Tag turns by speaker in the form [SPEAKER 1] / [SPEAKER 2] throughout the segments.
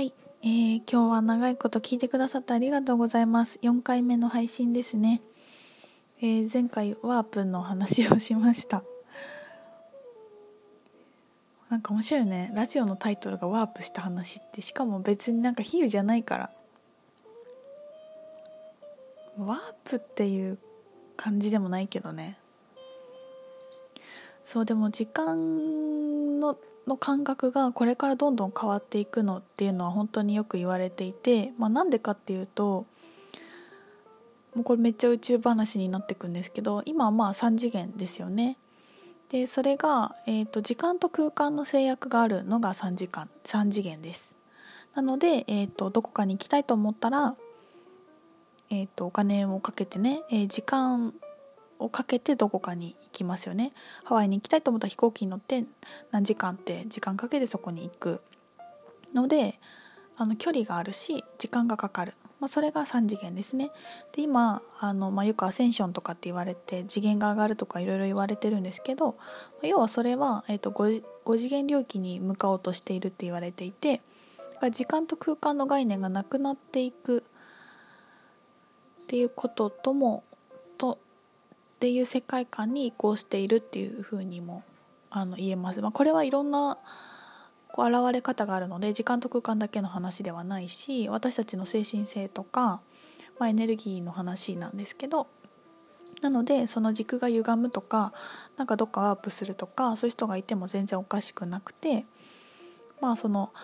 [SPEAKER 1] はい、えー、今日は長いこと聞いてくださってありがとうございます。4回目の配信ですね、えー、前回ワープの話をしました。なんか面白いよね。ラジオのタイトルがワープした話ってしかも別になんか比喩じゃないから。ワープっていう感じでもないけどね。そうでも時間のの感覚がこれからどんどん変わっていくのっていうのは本当によく言われていて、まあ、なんでかっていうともうこれめっちゃ宇宙話になっていくんですけど今はまあ3次元ですよね。でそれが、えーと、時間と空間の制約があるのが3時間3次元です。なので、えーと、どこかに行きたいと思ったら、えーとお金をかけてね、えー、時間をかけてどこかに行きますよね。ハワイに行きたいと思ったら飛行機に乗って何時間って時間かけてそこに行くのであの距離があるし時間がかかる、まあ、それが3次元ですね。で今あの、まあ、よくアセンションとかって言われて次元が上がるとかいろいろ言われてるんですけど要はそれは、えーと、5, 5次元領域に向かおうとしているって言われていて時間と空間の概念がなくなっていくっていうことともとっていう世界観に移行しているっていうふうにもあの言えます。まあ、これはいろんなこう現れ方があるので時間と空間だけの話ではないし私たちの精神性とか、まあ、エネルギーの話なんですけどなのでその軸が歪むとかなんかどっかワープするとかそういう人がいても全然おかしくなくてまあその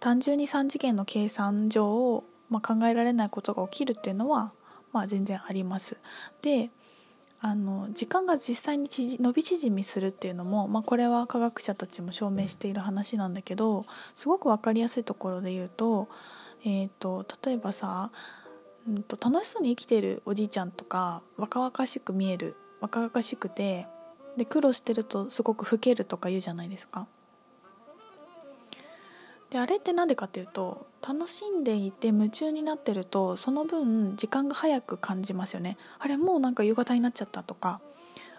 [SPEAKER 1] 単純に3次元の計算上、まあ、考えられないことが起きるっていうのは、まあ、全然あります。であの時間が実際に伸び縮みするっていうのも、まあ、これは科学者たちも証明している話なんだけどすごく分かりやすいところで言うと,、えーと、例えばさ、うんと、楽しそうに生きてるおじいちゃんとか若々しく見える若々しくてで苦労してるとすごく老けるとか言うじゃないですか。であれって何でかっていうと楽しんでいて夢中になってるとその分時間が早く感じますよね。あれもうなんか夕方になっちゃったとか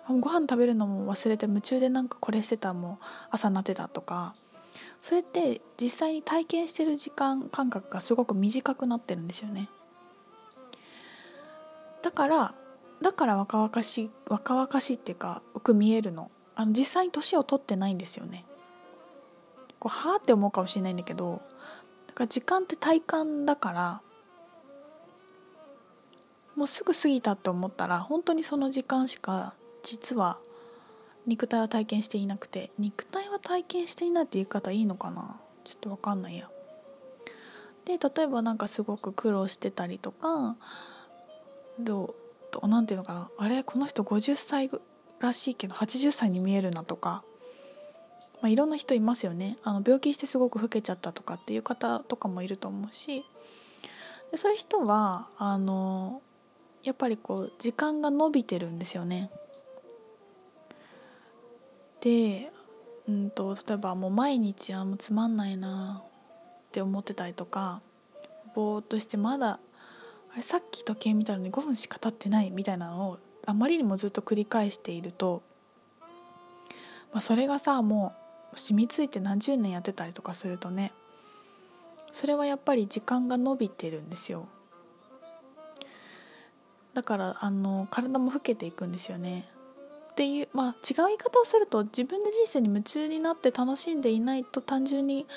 [SPEAKER 1] ご飯食べるのも忘れて夢中でなんかこれしてたもう朝になってたとかそれって実際に体験してる時間感覚がすごく短くなってるんですよね。だからだから若々しい若々しいっていうかよく見えるの。あの実際に年を取ってないんですよね。こうはあって思うかもしれないんだけどだから時間って体感だからもうすぐ過ぎたって思ったら本当にその時間しか実は肉体は体験していなくて肉体は体験していないって言い方いいのかな？ちょっと分かんないや。で例えばなんかすごく苦労してたりとかどうなんていうのかな？あれこの人50歳らしいけど80歳に見えるなとかまあ、いろんな人いますよねあの病気してすごく老けちゃったとかっていう方とかもいると思うしでそういう人はあのやっぱりこう時間が伸びてるんですよね。で、うんと、例えばもう毎日はもうつまんないなって思ってたりとかぼーっとしてまだあれさっき時計見たのに5分しか経ってないみたいなのをあまりにもずっと繰り返していると、まあ、それがさもう染みついて何十年やってたりとかするとねそれはやっぱり時間が伸びてるんですよ。だからあの体も老けていくんですよね。っていうまあ違う言い方をすると自分で人生に夢中になって楽しんでいないと単純に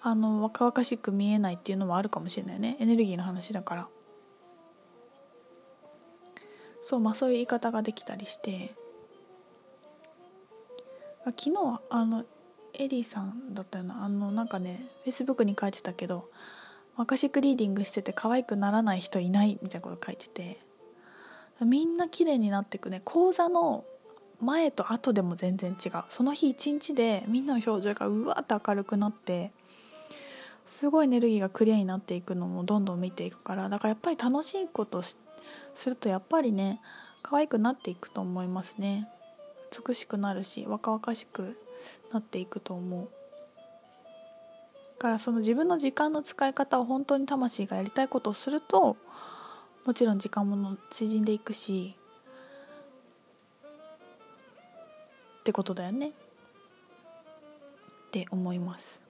[SPEAKER 1] あの若々しく見えないっていうのもあるかもしれないね。エネルギーの話だから。そうまあそういう言い方ができたりして。昨日あのエリーさんだったよな。あのなんかねフェイスブックに書いてたけどアカシックリーディングしてて可愛くならない人いないみたいなこと書いててみんな綺麗になっていくね。講座の前と後でも全然違う。その日一日でみんなの表情がうわって明るくなってすごいエネルギーがクリアになっていくのもどんどん見ていくからだからやっぱり楽しいことするとやっぱりね可愛くなっていくと思いますね。美しくなるし若々しくなっていくと思う。からその自分の時間の使い方を本当に魂がやりたいことをするともちろん時間も縮んでいくしってことだよね。って思います。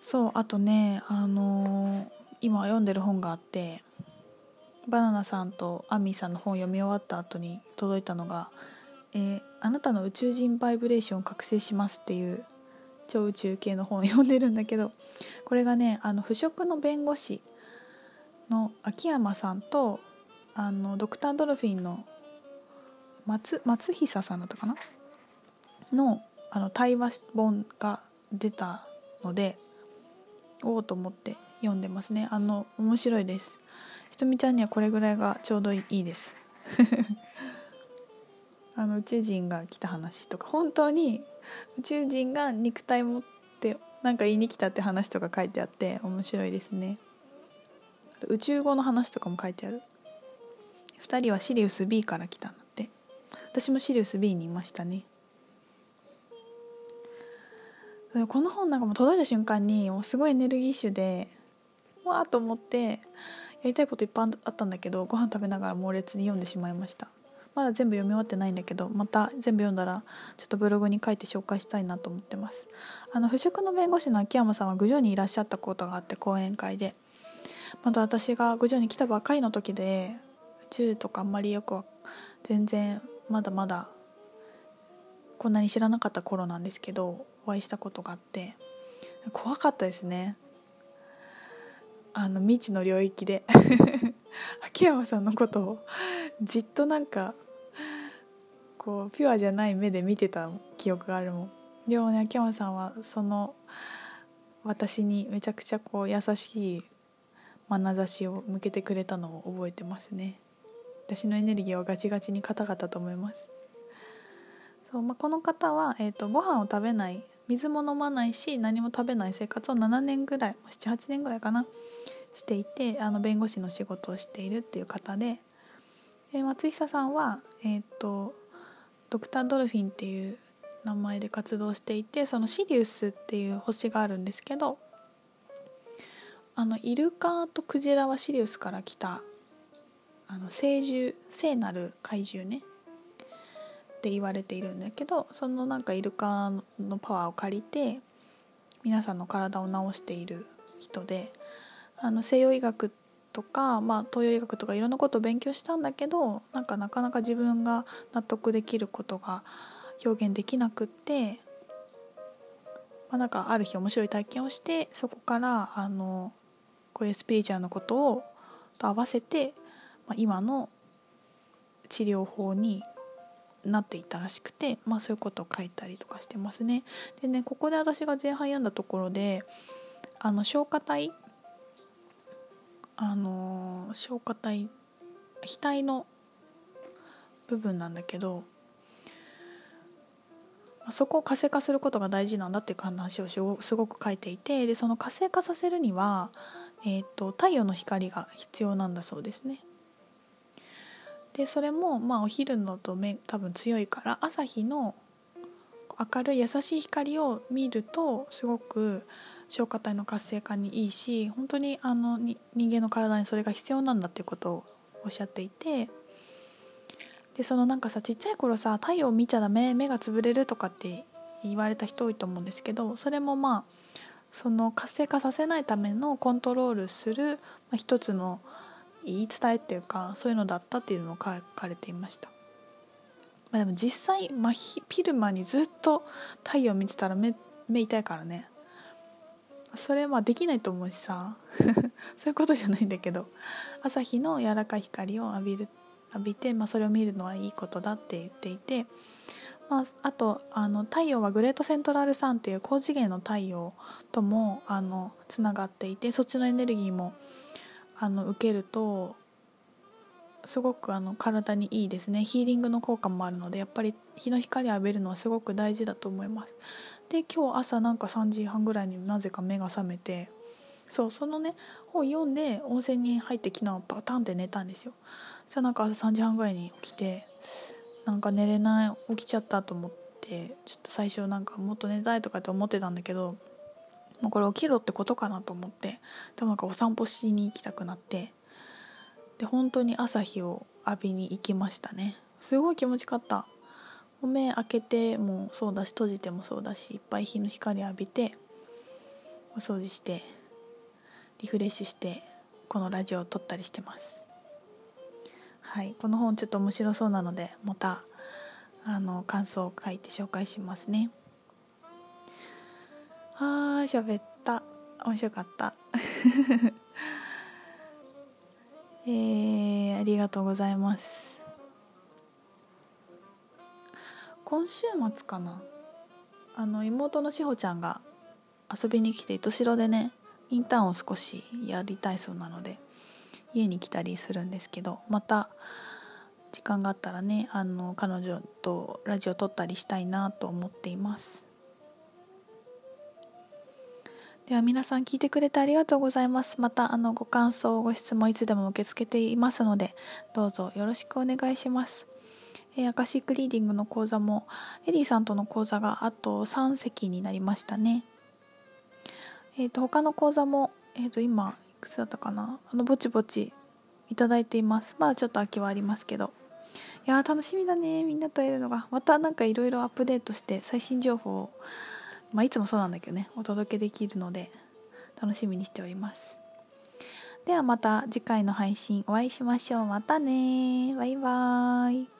[SPEAKER 1] そうあとねあのー今読んでる本があってバナナさんとアミーさんの本を読み終わった後に届いたのが「えーあなたの宇宙人バイブレーションを覚醒します」っていう超宇宙系の本を読んでるんだけどこれがねあの腐食の弁護士の秋山さんとあのドクター・ドルフィンの松松久さんだったかな？のあの対話本が出たのでおおと思って読んでますね。あの面白いです。ひとみちゃんにはこれぐらいがちょうどいいです。あの宇宙人が来た話とか本当に宇宙人が肉体持ってなんか言いに来たって話とか書いてあって面白いですね。宇宙語の話とかも書いてある。2人はシリウス B から来たんだって。私もシリウス B にいましたね。この本なんかも届いた瞬間にもうすごいエネルギッシュでわーと思ってりたいこといっぱいあったんだけどご飯食べながら猛烈に読んでしまいました。まだ全部読み終わってないんだけどまた全部読んだらちょっとブログに書いて紹介したいなと思ってます。あの腐食の弁護士の秋山さんは郡上にいらっしゃったことがあって講演会で。また私が郡上に来たばっかりの時で宇宙とかあんまりよくは全然まだまだこんなに知らなかった頃なんですけどお会いしたことがあって怖かったですね。あの未知の領域で 秋山さんのことをじっとなんかこうピュアじゃない目で見てた記憶があるもん。でもね秋山さんはその私にめちゃくちゃこう優しい眼差しを向けてくれたのを覚えてますね。私のエネルギーはガチガチに硬かったと思います。そう、まあ、この方は、えーと、ご飯を食べない水も飲まないし何も食べない生活を7年ぐらい78年ぐらいかなしていてあの弁護士の仕事をしているっていう方で。で松久さんは、えーと、ドクター・ドルフィンっていう名前で活動していてそのシリウスっていう星があるんですけどあのイルカとクジラはシリウスから来たあの聖獣聖なる怪獣ね。って言われているんだけどそのなんかイルカのパワーを借りて皆さんの体を治している人であの西洋医学とか、まあ、東洋医学とかいろんなことを勉強したんだけどなんかなかなか自分が納得できることが表現できなくって、まあ、なんかある日面白い体験をしてそこからあのこういうスピリチュアルなことをと合わせて、まあ、今の治療法になっていたらしくて、まあ、そういうことを書いたりとかしてますね。でねここで私が前半読んだところであの消化体あの消化体額の部分なんだけどそこを活性化することが大事なんだっていう話をすごく書いていてでその活性化させるには、えーと、太陽の光が必要なんだそうですね。でそれもまあお昼のと目多分強いから朝日の明るい優しい光を見るとすごく消化体の活性化にいいし本当にあの人間の体にそれが必要なんだっていうことをおっしゃっていてでそのなんかさちっちゃい頃さ太陽見ちゃダメ目が潰れるとかって言われた人多いと思うんですけどそれもまあその活性化させないためのコントロールする、まあ、一つの言い伝えっていうかそういうのだったっていうのを書かれていました。まあ、でも実際、まあ、ピルマにずっと太陽見てたら目目痛いからね。それはできないと思うしさ。そういうことじゃないんだけど。朝日の柔らかい光を浴びる浴びて、まあ、それを見るのはいいことだって言っていて、まあ、あとあの太陽はグレートセントラルサンっていう高次元の太陽ともあのつながっていてそっちのエネルギーもあの受けるとすごくあの体にいいですね。ヒーリングの効果もあるのでやっぱり日の光を浴びるのはすごく大事だと思います。で今日朝なんか3時半ぐらいになぜか目が覚めてそうそのね本読んで温泉に入って昨日パタンって寝たんですよ。そしたらなんか朝3時半ぐらいに起きてなんか寝れない起きちゃったと思ってちょっと最初なんかもっと寝たいとかって思ってたんだけどもうこれ起きろってことかなと思ってでもなんかお散歩しに行きたくなってで本当に朝日を浴びに行きましたね。すごい気持ちよかった。目開けてもそうだし閉じてもそうだしいっぱい日の光浴びてお掃除してリフレッシュしてこのラジオを撮ったりしてます。はいこの本ちょっと面白そうなのでまたあの感想を書いて紹介しますね。あ喋った。面白かった。えー、ありがとうございます。今週末かな。あの妹のしほちゃんが遊びに来て糸代でねインターンを少しやりたいそうなので家に来たりするんですけどまた時間があったらねあの彼女とラジオ撮ったりしたいなと思っています。では皆さん聞いてくれてありがとうございます。またあのご感想ご質問いつでも受け付けていますのでどうぞよろしくお願いします。えー、アカシックリーディングの講座もエリーさんとの講座があと3席になりましたね。えー、と他の講座も、えー、と今いくつだったかな？あのぼちぼちいただいています。まだちょっと空きはありますけど。いや楽しみだね。みんなと会えるのが。またなんかいろいろアップデートして最新情報を、まあ、いつもそうなんだけどねお届けできるので楽しみにしております。ではまた次回の配信お会いしましょう。またねバイバーイ。